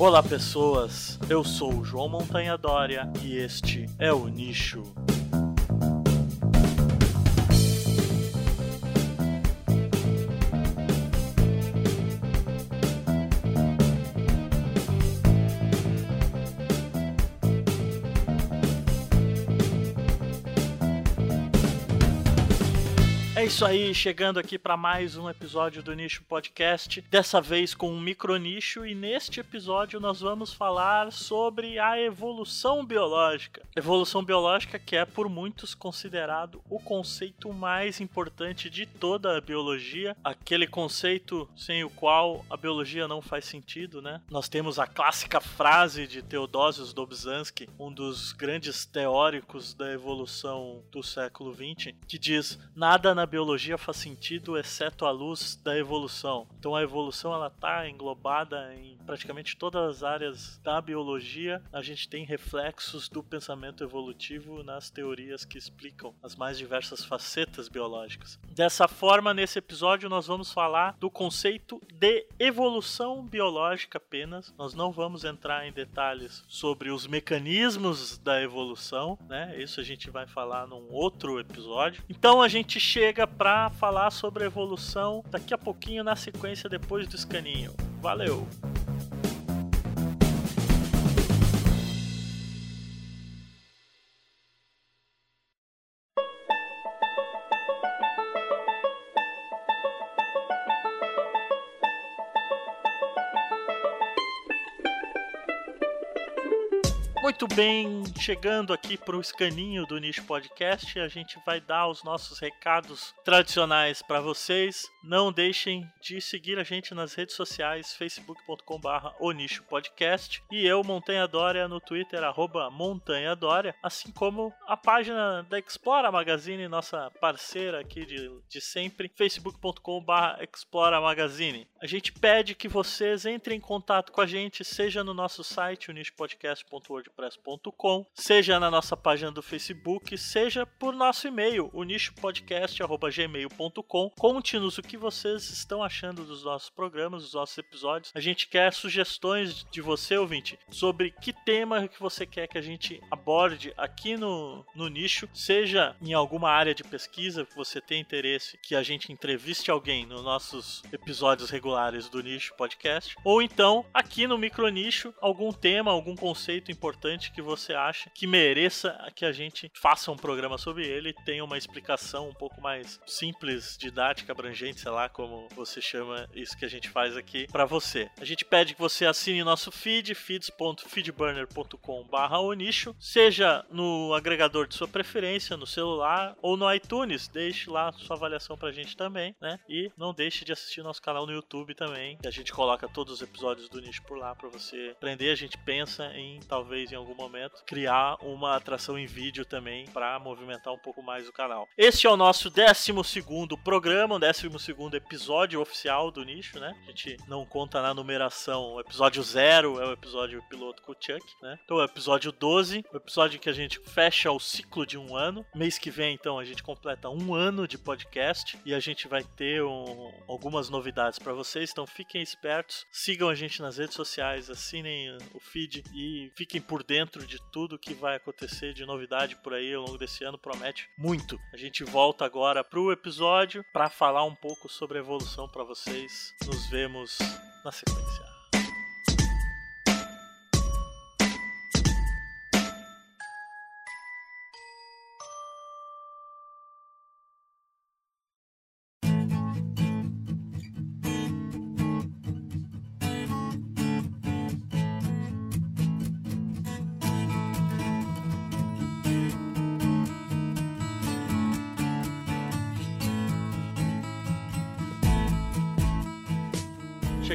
Olá, pessoas. Eu sou o João Montanha Dória e este é o Nicho. Isso aí, chegando aqui para mais um episódio do Nicho Podcast, dessa vez com um micro nicho e neste episódio nós vamos falar sobre a evolução biológica. Evolução biológica que é por muitos considerado o conceito mais importante de toda a biologia, aquele conceito sem o qual a biologia não faz sentido, né? Nós temos a clássica frase de Theodosius Dobzhansky, um dos grandes teóricos da evolução do século XX, que diz: nada na biologia faz sentido exceto a luz da evolução. Então a evolução ela está englobada em praticamente todas as áreas da biologia. A gente tem reflexos do pensamento evolutivo nas teorias que explicam as mais diversas facetas biológicas. Dessa forma, nesse episódio nós vamos falar do conceito de evolução biológica apenas. Nós não vamos entrar em detalhes sobre os mecanismos da evolução, né? Isso a gente vai falar num outro episódio. Então a gente chega chega para falar sobre a evolução daqui a pouquinho na sequência depois do escaninho. Valeu! Bem, chegando aqui para o escaninho do Nicho Podcast, a gente vai dar os nossos recados tradicionais para vocês. Não deixem de seguir a gente nas redes sociais, facebook.com.br o Nicho Podcast e eu, Montanha Dória, no Twitter, arroba Montanha Dória, assim como a página da Explora Magazine, nossa parceira aqui de, de sempre, facebook.com.br Explora Magazine. A gente pede que vocês entrem em contato com a gente, seja no nosso site, o nichopodcast.wordpress seja na nossa página do Facebook, seja por nosso e-mail, o nichopodcast.gmail.com. Conte-nos o que vocês estão achando dos nossos programas, dos nossos episódios. A gente quer sugestões de você, ouvinte, sobre que tema que você quer que a gente aborde aqui no, no nicho, seja em alguma área de pesquisa que você tem interesse que a gente entreviste alguém nos nossos episódios regulares do Nicho Podcast, ou então aqui no Micro Nicho, algum tema, algum conceito importante que você acha que mereça que a gente faça um programa sobre ele tenha uma explicação um pouco mais simples, didática, abrangente, sei lá como você chama isso que a gente faz aqui para você. A gente pede que você assine nosso feed, feeds.feedburner.com/barra nicho, seja no agregador de sua preferência, no celular ou no iTunes. Deixe lá sua avaliação pra gente também, né? E não deixe de assistir nosso canal no YouTube também, que a gente coloca todos os episódios do nicho por lá para você aprender. A gente pensa em talvez em algum momento, criar uma atração em vídeo também para movimentar um pouco mais o canal. Este é o nosso 12 programa, o 12 episódio oficial do nicho, né? A gente não conta na numeração. O episódio 0 é o episódio piloto com o Chuck, né? Então, o episódio 12, o episódio que a gente fecha o ciclo de um ano. Mês que vem, então, a gente completa um ano de podcast e a gente vai ter um, algumas novidades para vocês. Então, fiquem espertos, sigam a gente nas redes sociais, assinem o feed e fiquem por dentro de tudo que vai acontecer de novidade por aí ao longo desse ano, promete muito. A gente volta agora pro episódio para falar um pouco sobre a evolução para vocês. Nos vemos na sequência.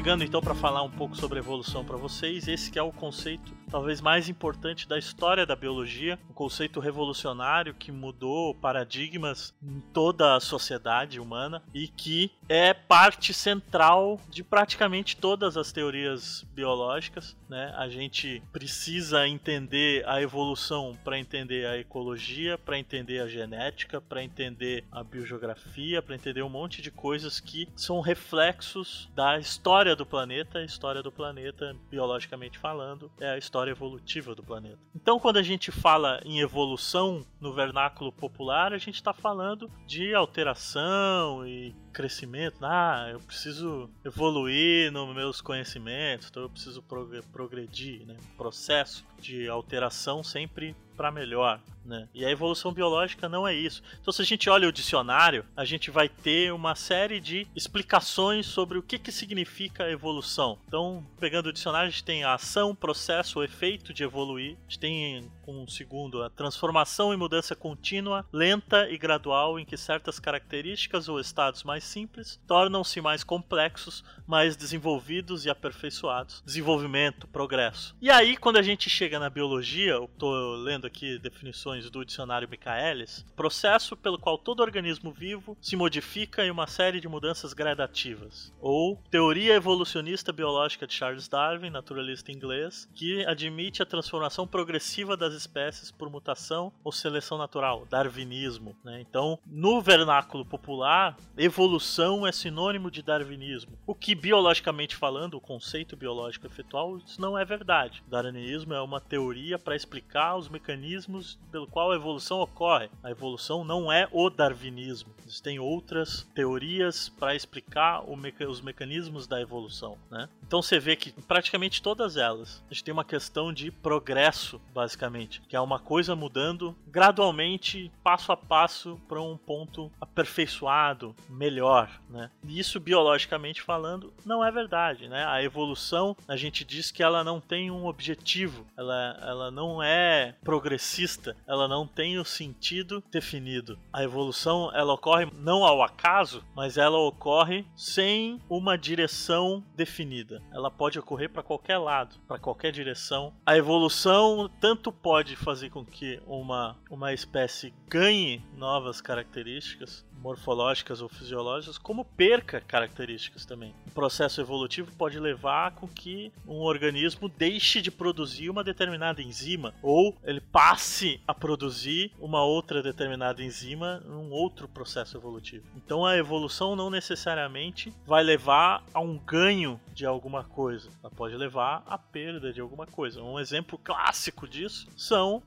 Chegando então para falar um pouco sobre evolução para vocês. Esse é o conceito talvez mais importante da história da biologia, um conceito revolucionário que mudou paradigmas em toda a sociedade humana e que é parte central de praticamente todas as teorias biológicas. Né? A gente precisa entender a evolução para entender a ecologia, para entender a genética, para entender a biogeografia, para entender um monte de coisas que são reflexos da história do planeta. A história do planeta, biologicamente falando, é a história evolutiva do planeta. Então, quando a gente fala em evolução no vernáculo popular, a gente está falando de alteração e crescimento. Ah, eu preciso evoluir nos meus conhecimentos, então eu preciso progredir, né? Processo de alteração sempre para melhor. Né? E a evolução biológica não é isso. Então, se a gente olha o dicionário, a gente vai ter uma série de explicações sobre o que, que significa evolução. Então, pegando o dicionário, a gente tem a ação, processo, o efeito de evoluir. A gente tem, um segundo, a transformação e mudança contínua, lenta e gradual, em que certas características ou estados mais simples tornam-se mais complexos, mais desenvolvidos e aperfeiçoados. Desenvolvimento, progresso. E aí, quando a gente chega na biologia, eu estou lendo aqui definições do dicionário Michaelis, processo pelo qual todo organismo vivo se modifica em uma série de mudanças gradativas. Ou teoria evolucionista biológica de Charles Darwin, naturalista inglês, que admite a transformação progressiva das espécies por mutação ou seleção natural, darwinismo. Né? Então, no vernáculo popular, evolução é sinônimo de darwinismo. O que, biologicamente falando, o conceito biológico efetual, isso não é verdade. Darwinismo é uma teoria para explicar os mecanismos pelo qual a evolução ocorre. A evolução não é o darwinismo. Existem outras teorias para explicar meca os mecanismos da evolução, né? Então você vê que praticamente todas elas a gente tem uma questão de progresso, basicamente, que é uma coisa mudando gradualmente, passo a passo, para um ponto aperfeiçoado, melhor, né? E isso biologicamente falando não é verdade, né? A evolução a gente diz que ela não tem um objetivo, ela, ela não é progressista, ela não tem o sentido definido. A evolução ela ocorre não ao acaso, mas ela ocorre sem uma direção definida. Ela pode ocorrer para qualquer lado, para qualquer direção. A evolução tanto pode fazer com que uma, uma espécie ganhe novas características, morfológicas ou fisiológicas, como perca características também. O processo evolutivo pode levar com que um organismo deixe de produzir uma determinada enzima ou ele passe a produzir uma outra determinada enzima num outro processo evolutivo. Então a evolução não necessariamente vai levar a um ganho de alguma coisa, ela pode levar à perda de alguma coisa. Um exemplo clássico disso são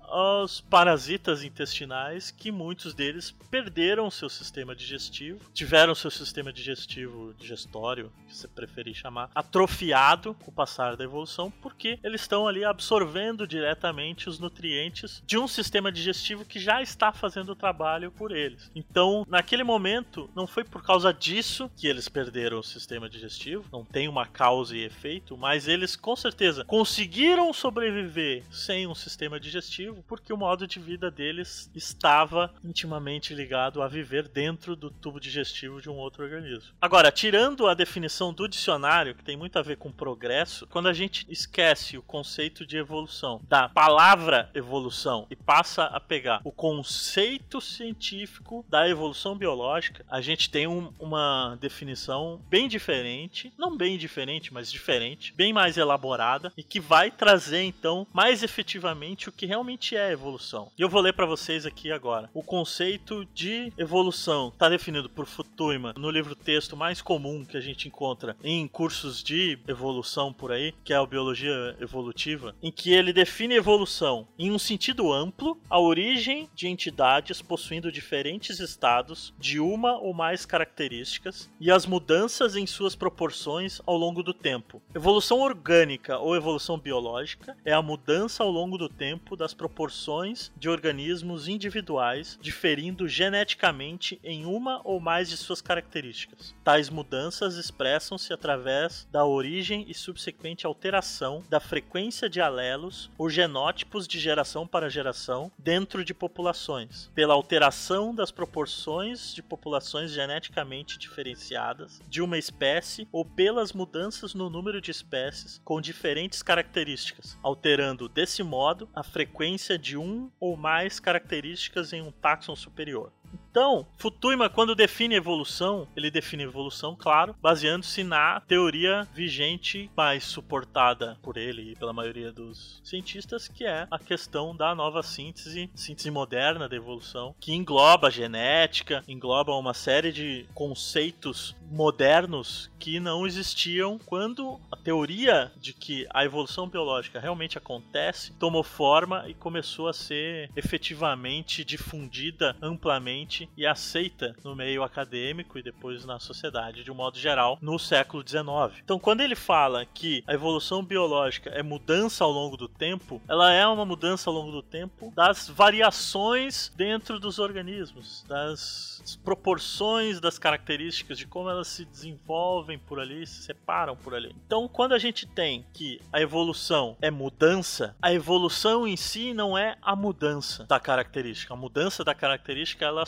os parasitas intestinais que muitos deles perderam seu sistema sistema digestivo, tiveram seu sistema digestivo, digestório, que você preferir chamar, atrofiado com o passar da evolução, porque eles estão ali absorvendo diretamente os nutrientes de um sistema digestivo que já está fazendo o trabalho por eles. Então, naquele momento, não foi por causa disso que eles perderam o sistema digestivo, não tem uma causa e efeito, mas eles com certeza conseguiram sobreviver sem um sistema digestivo porque o modo de vida deles estava intimamente ligado a viver dentro dentro do tubo digestivo de um outro organismo. Agora, tirando a definição do dicionário, que tem muito a ver com progresso, quando a gente esquece o conceito de evolução da palavra evolução e passa a pegar o conceito científico da evolução biológica, a gente tem um, uma definição bem diferente, não bem diferente, mas diferente, bem mais elaborada e que vai trazer então mais efetivamente o que realmente é evolução. E eu vou ler para vocês aqui agora. O conceito de evolução está definido por Futuyma no livro texto mais comum que a gente encontra em cursos de evolução por aí, que é a biologia evolutiva, em que ele define evolução em um sentido amplo, a origem de entidades possuindo diferentes estados de uma ou mais características e as mudanças em suas proporções ao longo do tempo. Evolução orgânica ou evolução biológica é a mudança ao longo do tempo das proporções de organismos individuais diferindo geneticamente em uma ou mais de suas características. Tais mudanças expressam-se através da origem e subsequente alteração da frequência de alelos ou genótipos de geração para geração dentro de populações, pela alteração das proporções de populações geneticamente diferenciadas de uma espécie ou pelas mudanças no número de espécies com diferentes características, alterando desse modo a frequência de um ou mais características em um táxon superior. Então, Futuyma, quando define evolução, ele define evolução, claro, baseando-se na teoria vigente, mais suportada por ele e pela maioria dos cientistas, que é a questão da nova síntese, síntese moderna da evolução, que engloba genética, engloba uma série de conceitos modernos que não existiam quando a teoria de que a evolução biológica realmente acontece tomou forma e começou a ser efetivamente difundida amplamente e aceita no meio acadêmico e depois na sociedade de um modo geral no século XIX. Então, quando ele fala que a evolução biológica é mudança ao longo do tempo, ela é uma mudança ao longo do tempo das variações dentro dos organismos, das proporções das características de como elas se desenvolvem por ali, se separam por ali. Então, quando a gente tem que a evolução é mudança, a evolução em si não é a mudança da característica. A mudança da característica ela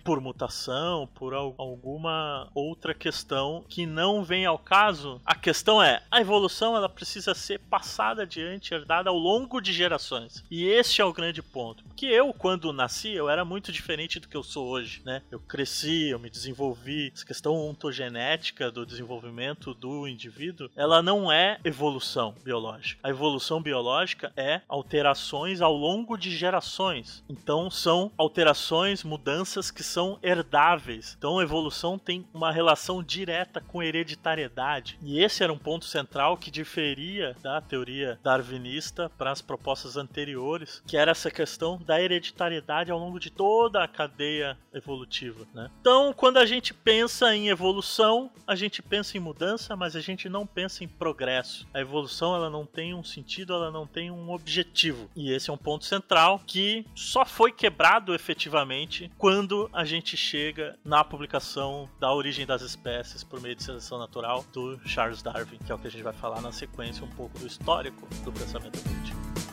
por mutação, por alguma outra questão que não vem ao caso. A questão é, a evolução ela precisa ser passada adiante, herdada ao longo de gerações. E esse é o grande ponto. Porque eu, quando nasci, eu era muito diferente do que eu sou hoje, né? Eu cresci, eu me desenvolvi. Essa questão ontogenética do desenvolvimento do indivíduo, ela não é evolução biológica. A evolução biológica é alterações ao longo de gerações. Então são alterações, mudanças que são herdáveis. Então a evolução tem uma relação direta com hereditariedade. E esse era um ponto central que diferia da teoria darwinista para as propostas anteriores, que era essa questão da hereditariedade ao longo de toda a cadeia evolutiva né? Então, quando a gente pensa em evolução, a gente pensa em mudança, mas a gente não pensa em progresso. A evolução ela não tem um sentido, ela não tem um objetivo. E esse é um ponto central que só foi quebrado efetivamente quando a gente chega na publicação da origem das espécies por meio de seleção natural do Charles Darwin, que é o que a gente vai falar na sequência um pouco do histórico do pensamento evolutivo.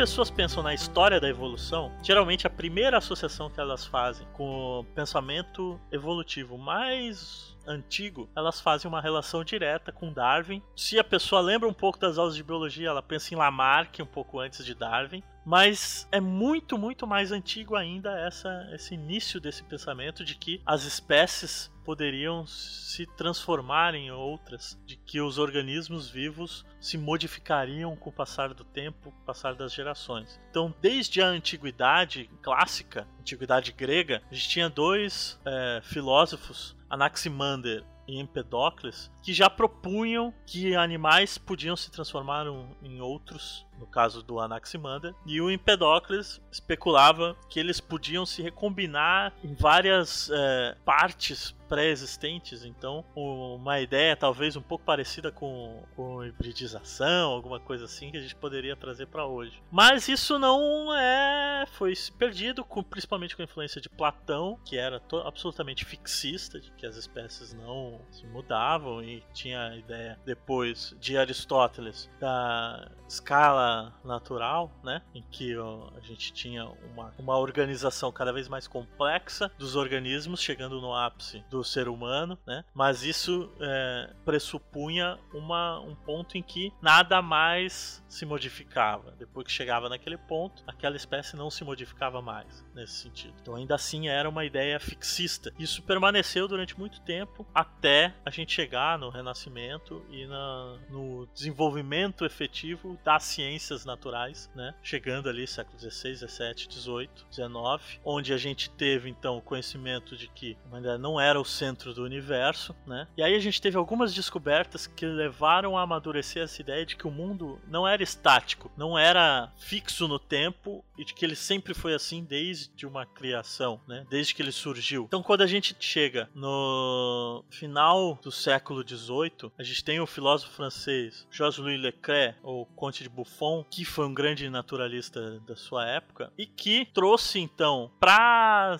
Pessoas pensam na história da evolução, geralmente a primeira associação que elas fazem com o pensamento evolutivo mais antigo, elas fazem uma relação direta com Darwin. Se a pessoa lembra um pouco das aulas de biologia, ela pensa em Lamarck um pouco antes de Darwin. Mas é muito, muito mais antigo ainda essa, esse início desse pensamento de que as espécies poderiam se transformar em outras, de que os organismos vivos se modificariam com o passar do tempo, com o passar das gerações. Então, desde a antiguidade clássica, antiguidade grega, a gente tinha dois é, filósofos, Anaximander e Empedocles, que já propunham que animais podiam se transformar em outros no caso do Anaximander, e o Empedocles especulava que eles podiam se recombinar em várias é, partes pré-existentes, então uma ideia talvez um pouco parecida com, com hibridização, alguma coisa assim que a gente poderia trazer para hoje. Mas isso não é foi perdido, com, principalmente com a influência de Platão, que era absolutamente fixista, de que as espécies não se mudavam e tinha a ideia depois de Aristóteles da escala natural, né? Em que ó, a gente tinha uma, uma organização cada vez mais complexa dos organismos, chegando no ápice do ser humano, né? Mas isso é, pressupunha uma, um ponto em que nada mais se modificava. Depois que chegava naquele ponto, aquela espécie não se modificava mais nesse sentido. Então ainda assim era uma ideia fixista. Isso permaneceu durante muito tempo até a gente chegar no Renascimento e na, no desenvolvimento efetivo da ciência ciências naturais, né? Chegando ali século XVI, XVII, XVIII, XIX, onde a gente teve então o conhecimento de que a humanidade não era o centro do universo, né? E aí a gente teve algumas descobertas que levaram a amadurecer essa ideia de que o mundo não era estático, não era fixo no tempo e de que ele sempre foi assim desde uma criação, né? Desde que ele surgiu. Então, quando a gente chega no final do século XVIII, a gente tem o filósofo francês Georges-Louis Leclerc, ou Conte de Buffon, que foi um grande naturalista da sua época e que trouxe então para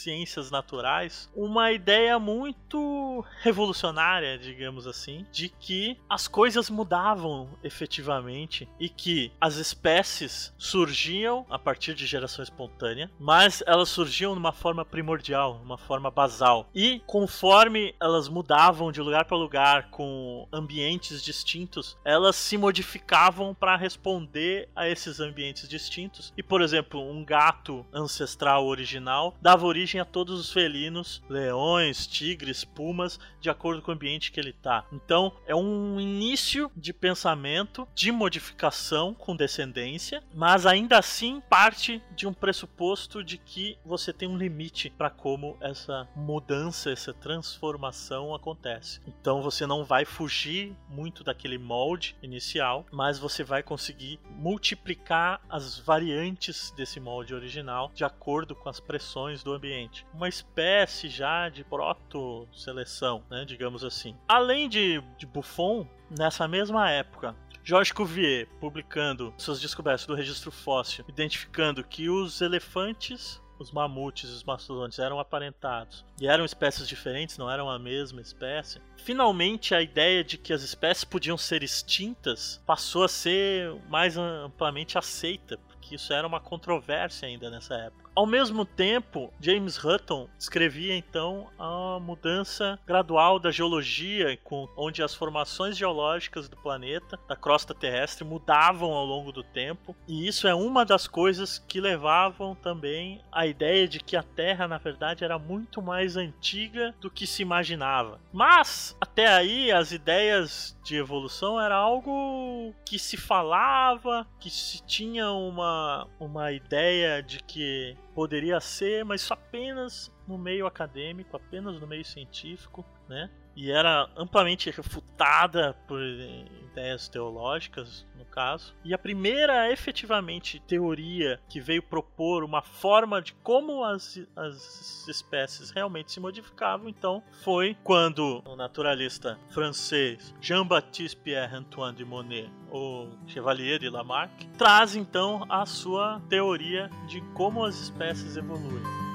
ciências naturais uma ideia muito revolucionária, digamos assim, de que as coisas mudavam efetivamente e que as espécies surgiam a partir de geração espontânea, mas elas surgiam numa forma primordial, uma forma basal. E conforme elas mudavam de lugar para lugar com ambientes distintos, elas se modificavam para responder a esses ambientes distintos. E por exemplo, um gato ancestral original dava origem origem a todos os felinos, leões, tigres, pumas, de acordo com o ambiente que ele está. Então, é um início de pensamento de modificação com descendência, mas ainda assim parte de um pressuposto de que você tem um limite para como essa mudança, essa transformação acontece. Então, você não vai fugir muito daquele molde inicial, mas você vai conseguir multiplicar as variantes desse molde original de acordo com as pressões do ambiente uma espécie já de proto-seleção, né, digamos assim. Além de, de Buffon, nessa mesma época, Georges Cuvier, publicando suas descobertas do registro fóssil, identificando que os elefantes os mamutes e os mastodontes eram aparentados e eram espécies diferentes, não eram a mesma espécie. Finalmente, a ideia de que as espécies podiam ser extintas passou a ser mais amplamente aceita, porque isso era uma controvérsia ainda nessa época. Ao mesmo tempo, James Hutton escrevia então a mudança gradual da geologia, com, onde as formações geológicas do planeta, da crosta terrestre, mudavam ao longo do tempo, e isso é uma das coisas que levavam também à ideia de que a Terra, na verdade, era muito mais antiga do que se imaginava. Mas, até aí, as ideias de evolução era algo que se falava, que se tinha uma, uma ideia de que poderia ser, mas apenas no meio acadêmico, apenas no meio científico, né? E era amplamente refutada por ideias teológicas, no caso. E a primeira, efetivamente, teoria que veio propor uma forma de como as, as espécies realmente se modificavam, então, foi quando o naturalista francês Jean-Baptiste Pierre-Antoine de Monet, o Chevalier de Lamarck, traz então a sua teoria de como as espécies evoluem.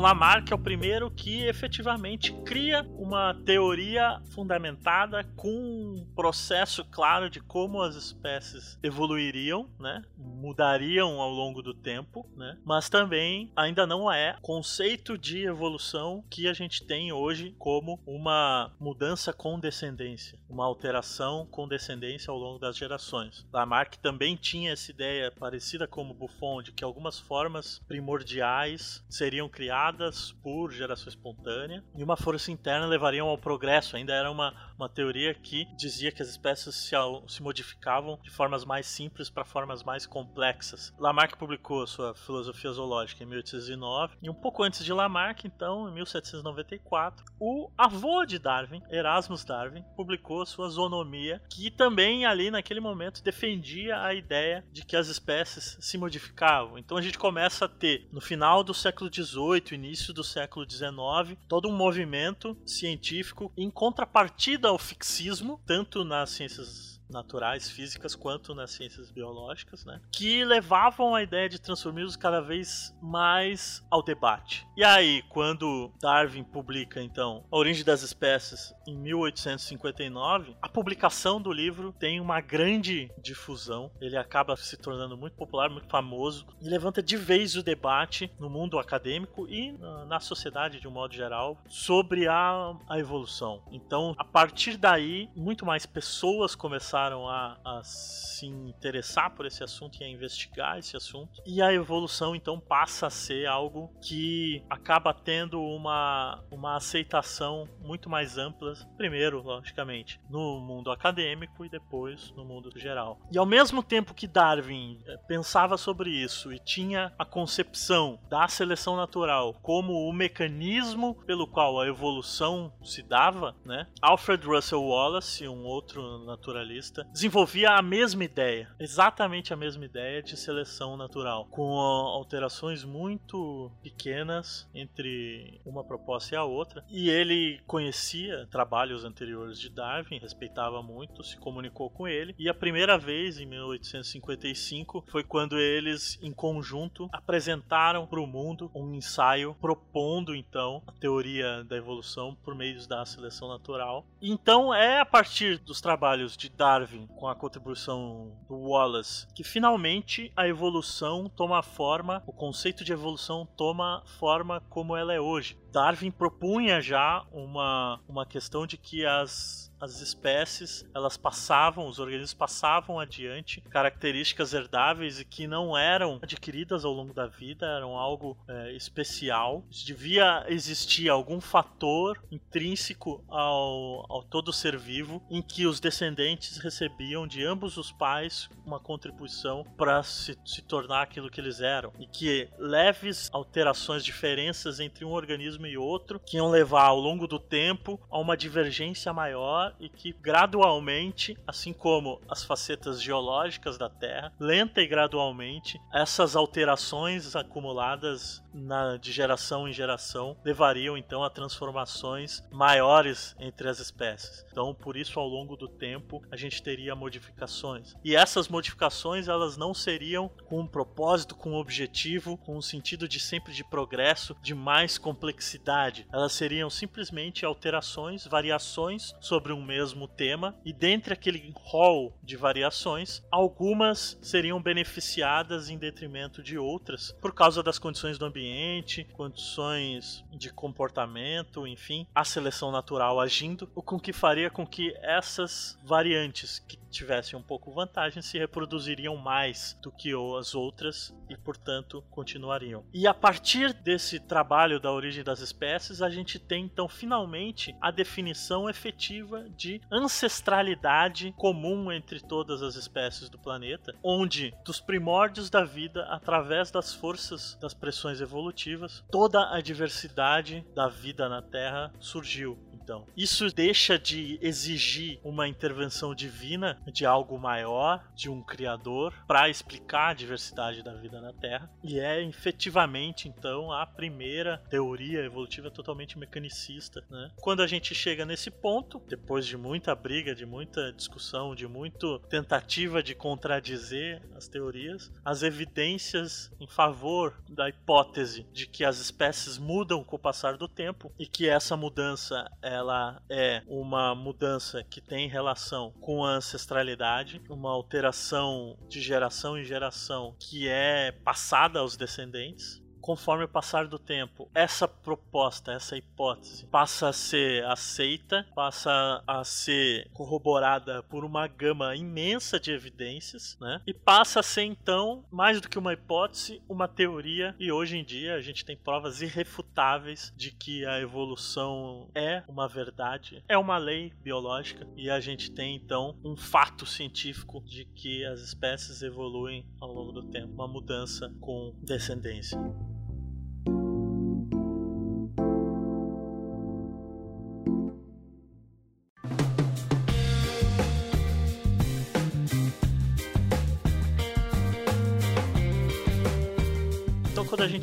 Lamarck é o primeiro que efetivamente cria uma teoria fundamentada com um processo claro de como as espécies evoluiriam, né? mudariam ao longo do tempo, né? mas também ainda não é conceito de evolução que a gente tem hoje como uma mudança com descendência, uma alteração com descendência ao longo das gerações. Lamarck também tinha essa ideia parecida como Buffon de que algumas formas primordiais seriam criadas por geração espontânea e uma força interna levariam ao progresso. Ainda era uma, uma teoria que dizia que as espécies se, se modificavam de formas mais simples para formas mais complexas. Lamarck publicou sua filosofia zoológica em 1809 e um pouco antes de Lamarck, então, em 1794, o avô de Darwin, Erasmus Darwin, publicou sua Zoonomia, que também ali naquele momento defendia a ideia de que as espécies se modificavam. Então a gente começa a ter no final do século XVIII, início do século XIX, todo um movimento científico em contrapartida ao fixismo, tanto nas ciências naturais, físicas, quanto nas ciências biológicas, né? Que levavam a ideia de transformismo cada vez mais ao debate. E aí, quando Darwin publica, então, A Origem das Espécies, em 1859, a publicação do livro tem uma grande difusão. Ele acaba se tornando muito popular, muito famoso, e levanta de vez o debate no mundo acadêmico e na sociedade de um modo geral sobre a, a evolução. Então, a partir daí, muito mais pessoas começaram passaram a, a se interessar por esse assunto e a investigar esse assunto. E a evolução então passa a ser algo que acaba tendo uma, uma aceitação muito mais ampla, primeiro, logicamente, no mundo acadêmico e depois no mundo geral. E ao mesmo tempo que Darwin eh, pensava sobre isso e tinha a concepção da seleção natural como o mecanismo pelo qual a evolução se dava, né? Alfred Russel Wallace, um outro naturalista, desenvolvia a mesma ideia, exatamente a mesma ideia de seleção natural, com alterações muito pequenas entre uma proposta e a outra. E ele conhecia trabalhos anteriores de Darwin, respeitava muito, se comunicou com ele. E a primeira vez, em 1855, foi quando eles, em conjunto, apresentaram para o mundo um ensaio propondo então a teoria da evolução por meio da seleção natural. Então é a partir dos trabalhos de Darwin com a contribuição do Wallace que finalmente a evolução toma forma, o conceito de evolução toma forma como ela é hoje. Darwin propunha já uma, uma questão de que as as espécies elas passavam, os organismos passavam adiante características herdáveis e que não eram adquiridas ao longo da vida, eram algo é, especial. Devia existir algum fator intrínseco ao, ao todo ser vivo em que os descendentes recebiam de ambos os pais uma contribuição para se, se tornar aquilo que eles eram e que leves alterações, diferenças entre um organismo e outro que iam levar ao longo do tempo a uma divergência maior e que gradualmente, assim como as facetas geológicas da Terra, lenta e gradualmente, essas alterações acumuladas na, de geração em geração levariam então a transformações maiores entre as espécies. Então, por isso, ao longo do tempo, a gente teria modificações. E essas modificações, elas não seriam com um propósito, com um objetivo, com um sentido de sempre de progresso, de mais complexidade. Elas seriam simplesmente alterações, variações sobre um mesmo tema, e dentre aquele rol de variações, algumas seriam beneficiadas em detrimento de outras por causa das condições do ambiente, condições de comportamento, enfim, a seleção natural agindo, o com que faria com que essas variantes que tivessem um pouco vantagem se reproduziriam mais do que as outras e, portanto, continuariam. E a partir desse trabalho da origem das espécies, a gente tem então finalmente a definição efetiva de ancestralidade comum entre todas as espécies do planeta, onde dos primórdios da vida, através das forças das pressões evolutivas, toda a diversidade da vida na Terra surgiu. Então, isso deixa de exigir uma intervenção divina de algo maior, de um criador, para explicar a diversidade da vida na Terra, e é efetivamente então a primeira teoria evolutiva totalmente mecanicista. Né? Quando a gente chega nesse ponto, depois de muita briga, de muita discussão, de muita tentativa de contradizer as teorias, as evidências em favor da hipótese de que as espécies mudam com o passar do tempo e que essa mudança é ela é uma mudança que tem relação com a ancestralidade, uma alteração de geração em geração que é passada aos descendentes conforme o passar do tempo, essa proposta, essa hipótese passa a ser aceita, passa a ser corroborada por uma gama imensa de evidências, né? E passa a ser então, mais do que uma hipótese, uma teoria. E hoje em dia a gente tem provas irrefutáveis de que a evolução é uma verdade, é uma lei biológica e a gente tem então um fato científico de que as espécies evoluem ao longo do tempo, uma mudança com descendência.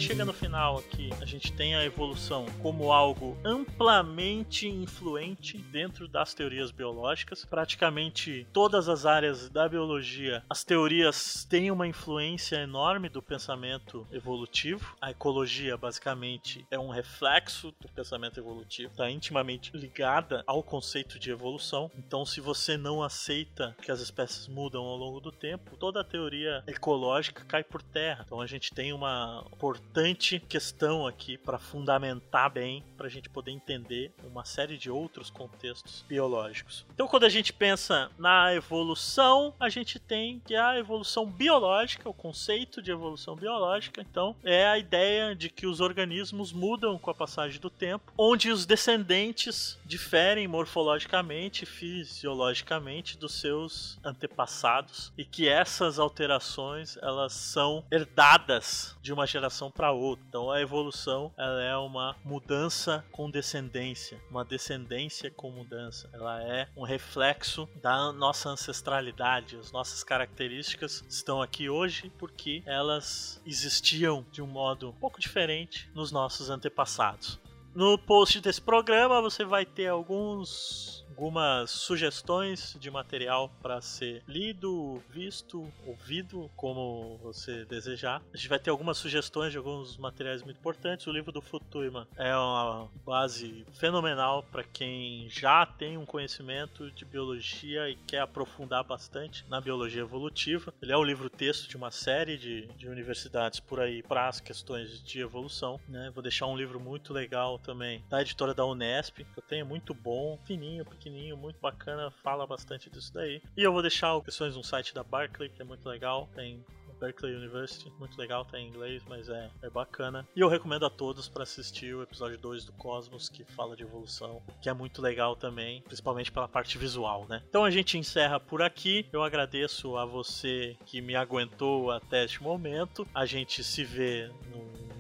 Gente chega no final aqui, a gente tem a evolução como algo amplamente influente dentro das teorias biológicas. Praticamente todas as áreas da biologia, as teorias têm uma influência enorme do pensamento evolutivo. A ecologia, basicamente, é um reflexo do pensamento evolutivo, está intimamente ligada ao conceito de evolução. Então, se você não aceita que as espécies mudam ao longo do tempo, toda a teoria ecológica cai por terra. Então, a gente tem uma importante questão aqui para fundamentar bem, para a gente poder entender uma série de outros contextos biológicos. Então, quando a gente pensa na evolução, a gente tem que a evolução biológica, o conceito de evolução biológica, então, é a ideia de que os organismos mudam com a passagem do tempo, onde os descendentes diferem morfologicamente, fisiologicamente dos seus antepassados e que essas alterações elas são herdadas de uma geração para outra. Então a evolução ela é uma mudança com descendência, uma descendência com mudança. Ela é um reflexo da nossa ancestralidade. As nossas características estão aqui hoje porque elas existiam de um modo um pouco diferente nos nossos antepassados. No post desse programa você vai ter alguns algumas sugestões de material para ser lido, visto, ouvido, como você desejar. A gente vai ter algumas sugestões de alguns materiais muito importantes. O livro do Futuima é uma base fenomenal para quem já tem um conhecimento de biologia e quer aprofundar bastante na biologia evolutiva. Ele é o livro-texto de uma série de, de universidades por aí para as questões de evolução. Né? Vou deixar um livro muito legal também da editora da Unesp, que eu tenho muito bom, fininho, pequenininho muito bacana, fala bastante disso daí. E eu vou deixar opções no site da Barclay, que é muito legal, tem Berkeley University, muito legal, tá em inglês, mas é, é bacana. E eu recomendo a todos para assistir o episódio 2 do Cosmos, que fala de evolução, que é muito legal também, principalmente pela parte visual, né? Então a gente encerra por aqui. Eu agradeço a você que me aguentou até este momento. A gente se vê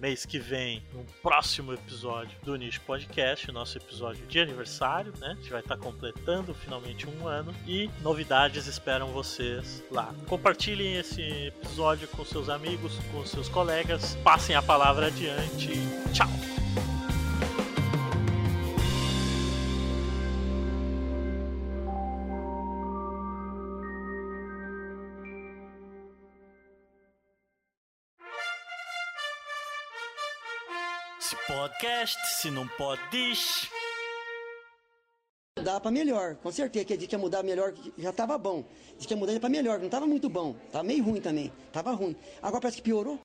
mês que vem, no próximo episódio do Nicho Podcast, nosso episódio de aniversário, né? A gente vai estar completando finalmente um ano e novidades esperam vocês lá. Compartilhem esse episódio com seus amigos, com seus colegas, passem a palavra adiante. Tchau! Podcast, se não pode, diz. Dá para melhor, com certeza. Que a gente ia mudar melhor, já estava bom. Diz que ia mudar para melhor, não estava muito bom. Tava meio ruim também. Tava ruim. Agora parece que piorou.